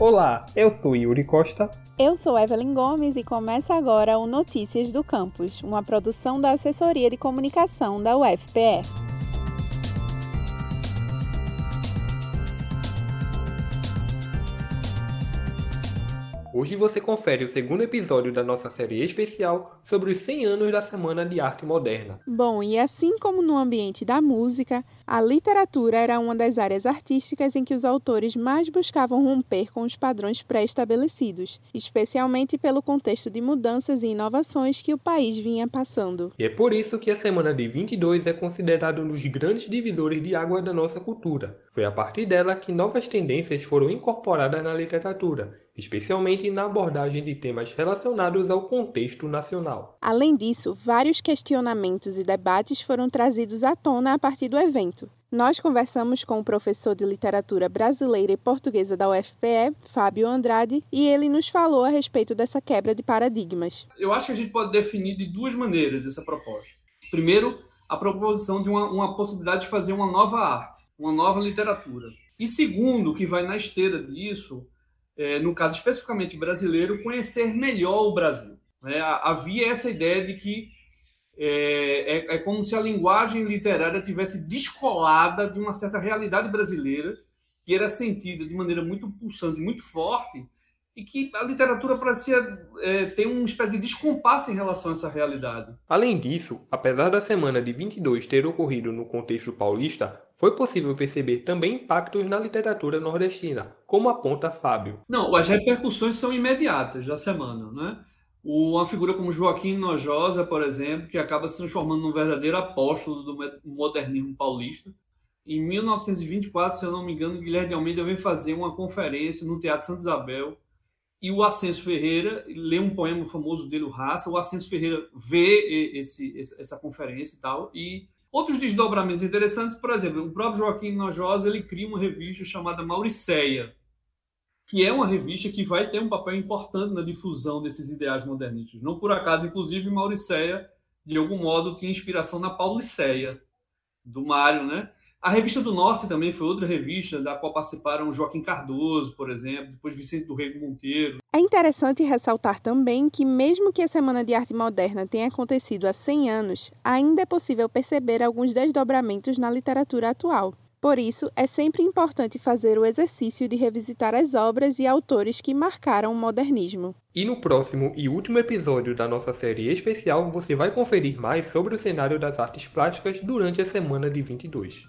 Olá, eu sou Yuri Costa. Eu sou Evelyn Gomes e começa agora o Notícias do Campus, uma produção da Assessoria de Comunicação da UFPE. Hoje você confere o segundo episódio da nossa série especial sobre os 100 anos da Semana de Arte Moderna. Bom, e assim como no ambiente da música, a literatura era uma das áreas artísticas em que os autores mais buscavam romper com os padrões pré-estabelecidos, especialmente pelo contexto de mudanças e inovações que o país vinha passando. E é por isso que a Semana de 22 é considerado um dos grandes divisores de água da nossa cultura. Foi a partir dela que novas tendências foram incorporadas na literatura especialmente na abordagem de temas relacionados ao contexto nacional. Além disso, vários questionamentos e debates foram trazidos à tona a partir do evento. Nós conversamos com o professor de literatura brasileira e portuguesa da UFPE, Fábio Andrade, e ele nos falou a respeito dessa quebra de paradigmas. Eu acho que a gente pode definir de duas maneiras essa proposta. Primeiro, a proposição de uma, uma possibilidade de fazer uma nova arte, uma nova literatura. E segundo, que vai na esteira disso, é, no caso especificamente brasileiro, conhecer melhor o Brasil. Né? Havia essa ideia de que é, é, é, como se a linguagem literária tivesse descolada de uma certa realidade brasileira, que era sentida de maneira muito pulsante, muito forte, e que a literatura parecia é, ter uma espécie de descompasso em relação a essa realidade. Além disso, apesar da semana de 22 ter ocorrido no contexto paulista, foi possível perceber também impactos na literatura nordestina, como aponta Fábio. Não, as repercussões são imediatas da semana, né? Uma figura como Joaquim Nojosa, por exemplo, que acaba se transformando num verdadeiro apóstolo do modernismo paulista. Em 1924, se eu não me engano, Guilherme de Almeida veio fazer uma conferência no Teatro Santa Isabel e o Ascenso Ferreira lê um poema famoso dele, o Raça. O Ascenso Ferreira vê esse, essa conferência e tal. E outros desdobramentos interessantes, por exemplo, o próprio Joaquim Nojosa ele cria uma revista chamada Mauriceia, que é uma revista que vai ter um papel importante na difusão desses ideais modernistas. Não por acaso, inclusive, Mauriceia, de algum modo, tinha inspiração na Pauliceia, do Mário, né? A Revista do Norte também foi outra revista da qual participaram Joaquim Cardoso, por exemplo, depois Vicente do Rei Monteiro. É interessante ressaltar também que, mesmo que a Semana de Arte Moderna tenha acontecido há 100 anos, ainda é possível perceber alguns desdobramentos na literatura atual. Por isso, é sempre importante fazer o exercício de revisitar as obras e autores que marcaram o modernismo. E no próximo e último episódio da nossa série especial, você vai conferir mais sobre o cenário das artes plásticas durante a semana de 22.